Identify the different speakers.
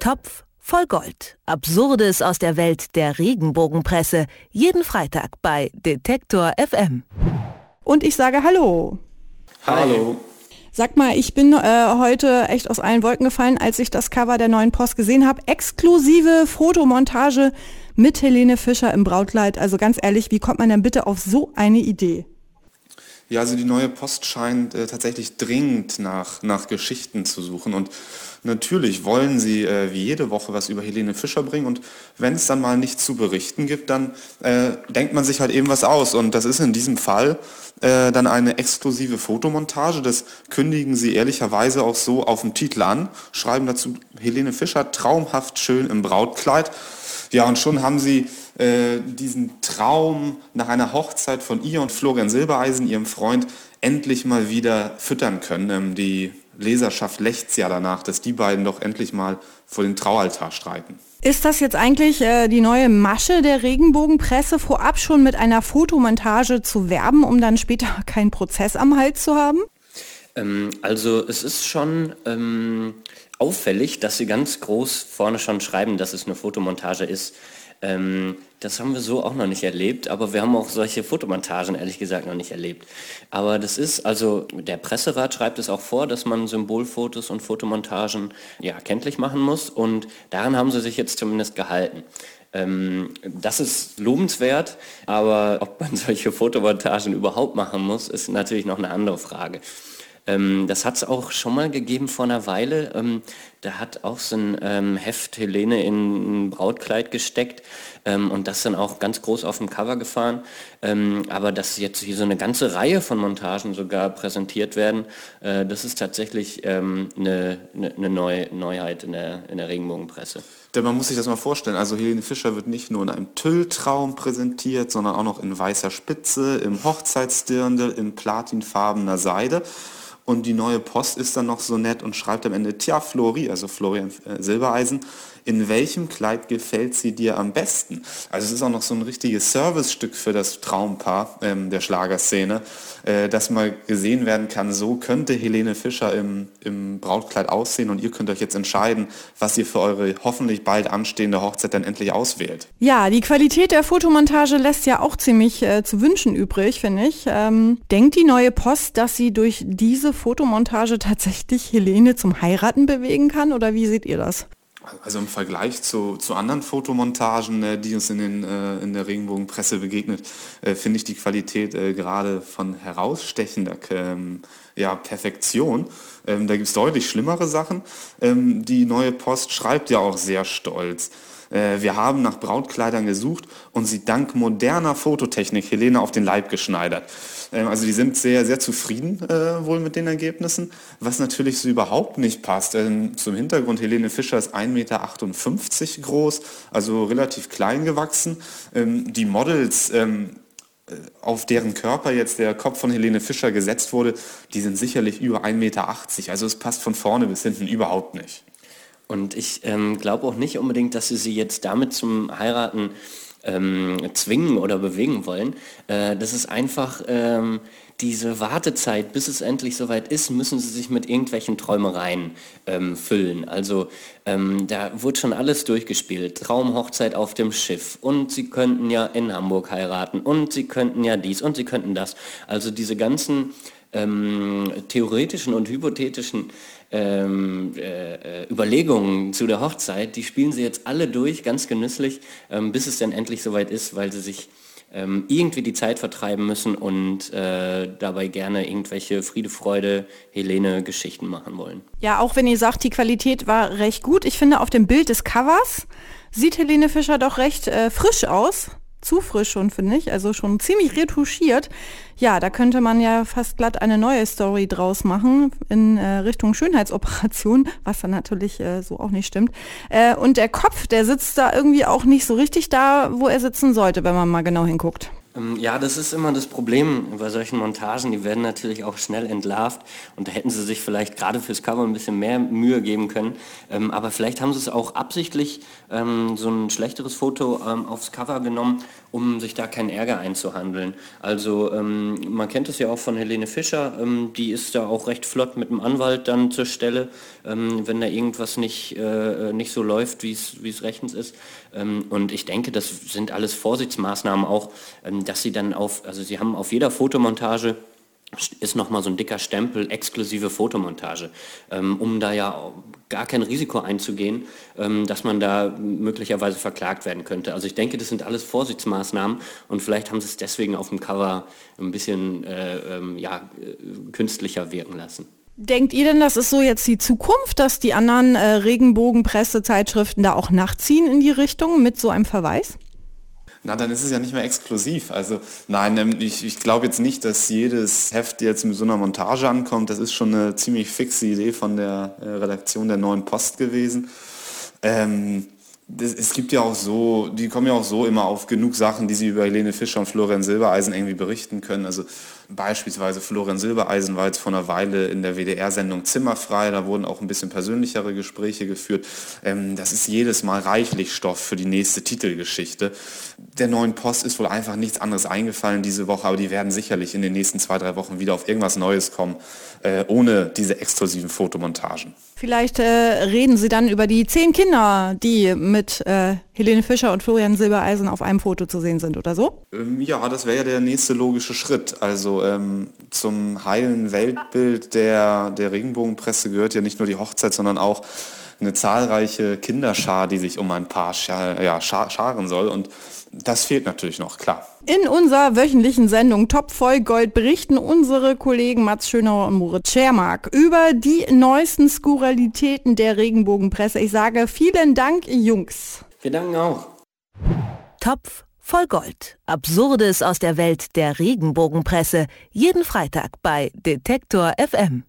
Speaker 1: Topf voll Gold. Absurdes aus der Welt der Regenbogenpresse. Jeden Freitag bei Detektor FM.
Speaker 2: Und ich sage Hallo.
Speaker 3: Hallo.
Speaker 2: Sag mal, ich bin äh, heute echt aus allen Wolken gefallen, als ich das Cover der neuen Post gesehen habe. Exklusive Fotomontage mit Helene Fischer im Brautkleid. Also ganz ehrlich, wie kommt man denn bitte auf so eine Idee?
Speaker 3: Ja, also die neue Post scheint äh, tatsächlich dringend nach, nach Geschichten zu suchen. Und natürlich wollen sie äh, wie jede Woche was über Helene Fischer bringen. Und wenn es dann mal nichts zu berichten gibt, dann äh, denkt man sich halt eben was aus. Und das ist in diesem Fall äh, dann eine exklusive Fotomontage. Das kündigen sie ehrlicherweise auch so auf dem Titel an, schreiben dazu Helene Fischer traumhaft schön im Brautkleid. Ja, und schon haben sie äh, diesen Traum nach einer Hochzeit von ihr und Florian Silbereisen, ihrem Freund, endlich mal wieder füttern können. Ähm, die Leserschaft lächzt ja danach, dass die beiden doch endlich mal vor den Traualtar streiten.
Speaker 2: Ist das jetzt eigentlich äh, die neue Masche der Regenbogenpresse, vorab schon mit einer Fotomontage zu werben, um dann später keinen Prozess am Hals zu haben?
Speaker 4: Ähm, also es ist schon ähm, auffällig, dass sie ganz groß vorne schon schreiben, dass es eine Fotomontage ist. Ähm, das haben wir so auch noch nicht erlebt, aber wir haben auch solche Fotomontagen ehrlich gesagt noch nicht erlebt. Aber das ist, also der Presserat schreibt es auch vor, dass man Symbolfotos und Fotomontagen ja kenntlich machen muss und daran haben sie sich jetzt zumindest gehalten. Ähm, das ist lobenswert, aber ob man solche Fotomontagen überhaupt machen muss, ist natürlich noch eine andere Frage. Ähm, das hat es auch schon mal gegeben vor einer Weile. Ähm, da hat auch so ein ähm, Heft Helene in ein Brautkleid gesteckt ähm, und das dann auch ganz groß auf dem Cover gefahren. Ähm, aber dass jetzt hier so eine ganze Reihe von Montagen sogar präsentiert werden, äh, das ist tatsächlich ähm, eine, eine, eine Neu Neuheit in der, in der Regenbogenpresse.
Speaker 3: Denn man muss sich das mal vorstellen, also Helene Fischer wird nicht nur in einem Tülltraum präsentiert, sondern auch noch in weißer Spitze, im Hochzeitsdirndl, in platinfarbener Seide. Und die neue Post ist dann noch so nett und schreibt am Ende, tja, Flori, also Florian äh, Silbereisen, in welchem Kleid gefällt sie dir am besten? Also es ist auch noch so ein richtiges Servicestück für das Traumpaar ähm, der Schlagerszene, äh, dass mal gesehen werden kann, so könnte Helene Fischer im, im Brautkleid aussehen und ihr könnt euch jetzt entscheiden, was ihr für eure hoffentlich bald anstehende Hochzeit dann endlich auswählt.
Speaker 2: Ja, die Qualität der Fotomontage lässt ja auch ziemlich äh, zu wünschen übrig, finde ich. Ähm, denkt die neue Post, dass sie durch diese Fotomontage tatsächlich Helene zum Heiraten bewegen kann oder wie seht ihr das?
Speaker 3: Also im Vergleich zu, zu anderen Fotomontagen, äh, die uns in, den, äh, in der Regenbogenpresse begegnet, äh, finde ich die Qualität gerade von herausstechender ähm, ja, Perfektion. Ähm, da gibt es deutlich schlimmere Sachen. Ähm, die neue Post schreibt ja auch sehr stolz. Äh, wir haben nach Brautkleidern gesucht und sie dank moderner Fototechnik Helene auf den Leib geschneidert. Ähm, also die sind sehr, sehr zufrieden äh, wohl mit den Ergebnissen, was natürlich so überhaupt nicht passt. Ähm, zum Hintergrund, Helene Fischer ist 1,58 Meter groß, also relativ klein gewachsen. Ähm, die Models ähm, äh, auf deren Körper jetzt der Kopf von Helene Fischer gesetzt wurde, die sind sicherlich über 1,80 Meter. Also es passt von vorne bis hinten überhaupt nicht.
Speaker 4: Und ich ähm, glaube auch nicht unbedingt, dass sie sie jetzt damit zum Heiraten ähm, zwingen oder bewegen wollen. Äh, das ist einfach ähm, diese Wartezeit, bis es endlich soweit ist, müssen sie sich mit irgendwelchen Träumereien ähm, füllen. Also ähm, da wurde schon alles durchgespielt. Traumhochzeit auf dem Schiff und sie könnten ja in Hamburg heiraten und sie könnten ja dies und sie könnten das. Also diese ganzen ähm, theoretischen und hypothetischen ähm, äh, Überlegungen zu der Hochzeit, die spielen sie jetzt alle durch, ganz genüsslich, ähm, bis es dann endlich soweit ist, weil sie sich ähm, irgendwie die Zeit vertreiben müssen und äh, dabei gerne irgendwelche Friede, Freude, Helene Geschichten machen wollen.
Speaker 2: Ja, auch wenn ihr sagt, die Qualität war recht gut. Ich finde, auf dem Bild des Covers sieht Helene Fischer doch recht äh, frisch aus zu frisch schon, finde ich. Also schon ziemlich retuschiert. Ja, da könnte man ja fast glatt eine neue Story draus machen in äh, Richtung Schönheitsoperation, was dann natürlich äh, so auch nicht stimmt. Äh, und der Kopf, der sitzt da irgendwie auch nicht so richtig da, wo er sitzen sollte, wenn man mal genau hinguckt.
Speaker 4: Ähm, ja, das ist immer das Problem bei solchen Montagen. Die werden natürlich auch schnell entlarvt und da hätten sie sich vielleicht gerade fürs Cover ein bisschen mehr Mühe geben können. Ähm, aber vielleicht haben sie es auch absichtlich ähm, so ein schlechteres Foto aufs Cover genommen, um sich da keinen Ärger einzuhandeln. Also ähm, man kennt es ja auch von Helene Fischer, ähm, die ist da auch recht flott mit dem Anwalt dann zur Stelle, ähm, wenn da irgendwas nicht, äh, nicht so läuft, wie es rechtens ist. Ähm, und ich denke, das sind alles Vorsichtsmaßnahmen auch, ähm, dass sie dann auf, also sie haben auf jeder Fotomontage ist nochmal so ein dicker Stempel exklusive Fotomontage, ähm, um da ja gar kein Risiko einzugehen, ähm, dass man da möglicherweise verklagt werden könnte. Also ich denke, das sind alles Vorsichtsmaßnahmen und vielleicht haben sie es deswegen auf dem Cover ein bisschen äh, ähm, ja, äh, künstlicher wirken lassen.
Speaker 2: Denkt ihr denn, das ist so jetzt die Zukunft, dass die anderen äh, Regenbogenpressezeitschriften da auch nachziehen in die Richtung mit so einem Verweis?
Speaker 3: Na, dann ist es ja nicht mehr exklusiv. Also nein, ähm, ich, ich glaube jetzt nicht, dass jedes Heft jetzt mit so einer Montage ankommt. Das ist schon eine ziemlich fixe Idee von der äh, Redaktion der Neuen Post gewesen. Ähm, das, es gibt ja auch so, die kommen ja auch so immer auf genug Sachen, die sie über Helene Fischer und Florian Silbereisen irgendwie berichten können. Also beispielsweise Florian Silbereisen war jetzt vor einer Weile in der WDR-Sendung Zimmerfrei, da wurden auch ein bisschen persönlichere Gespräche geführt. Ähm, das ist jedes Mal reichlich Stoff für die nächste Titelgeschichte. Der neuen Post ist wohl einfach nichts anderes eingefallen diese Woche, aber die werden sicherlich in den nächsten zwei, drei Wochen wieder auf irgendwas Neues kommen, äh, ohne diese exklusiven Fotomontagen.
Speaker 2: Vielleicht äh, reden Sie dann über die zehn Kinder, die mit äh, Helene Fischer und Florian Silbereisen auf einem Foto zu sehen sind oder so?
Speaker 3: Ähm, ja, das wäre ja der nächste logische Schritt. Also ähm, zum heilen Weltbild der, der Regenbogenpresse gehört ja nicht nur die Hochzeit, sondern auch eine zahlreiche Kinderschar, die sich um ein Paar scha ja, scharen soll. Und das fehlt natürlich noch, klar.
Speaker 2: In unserer wöchentlichen Sendung Top voll Gold berichten unsere Kollegen Mats Schönauer und Moritz Schermark über die neuesten Skurrilitäten der Regenbogenpresse. Ich sage vielen Dank, Jungs.
Speaker 4: Wir danken auch.
Speaker 1: Topf voll Gold. Absurdes aus der Welt der Regenbogenpresse. Jeden Freitag bei Detektor FM.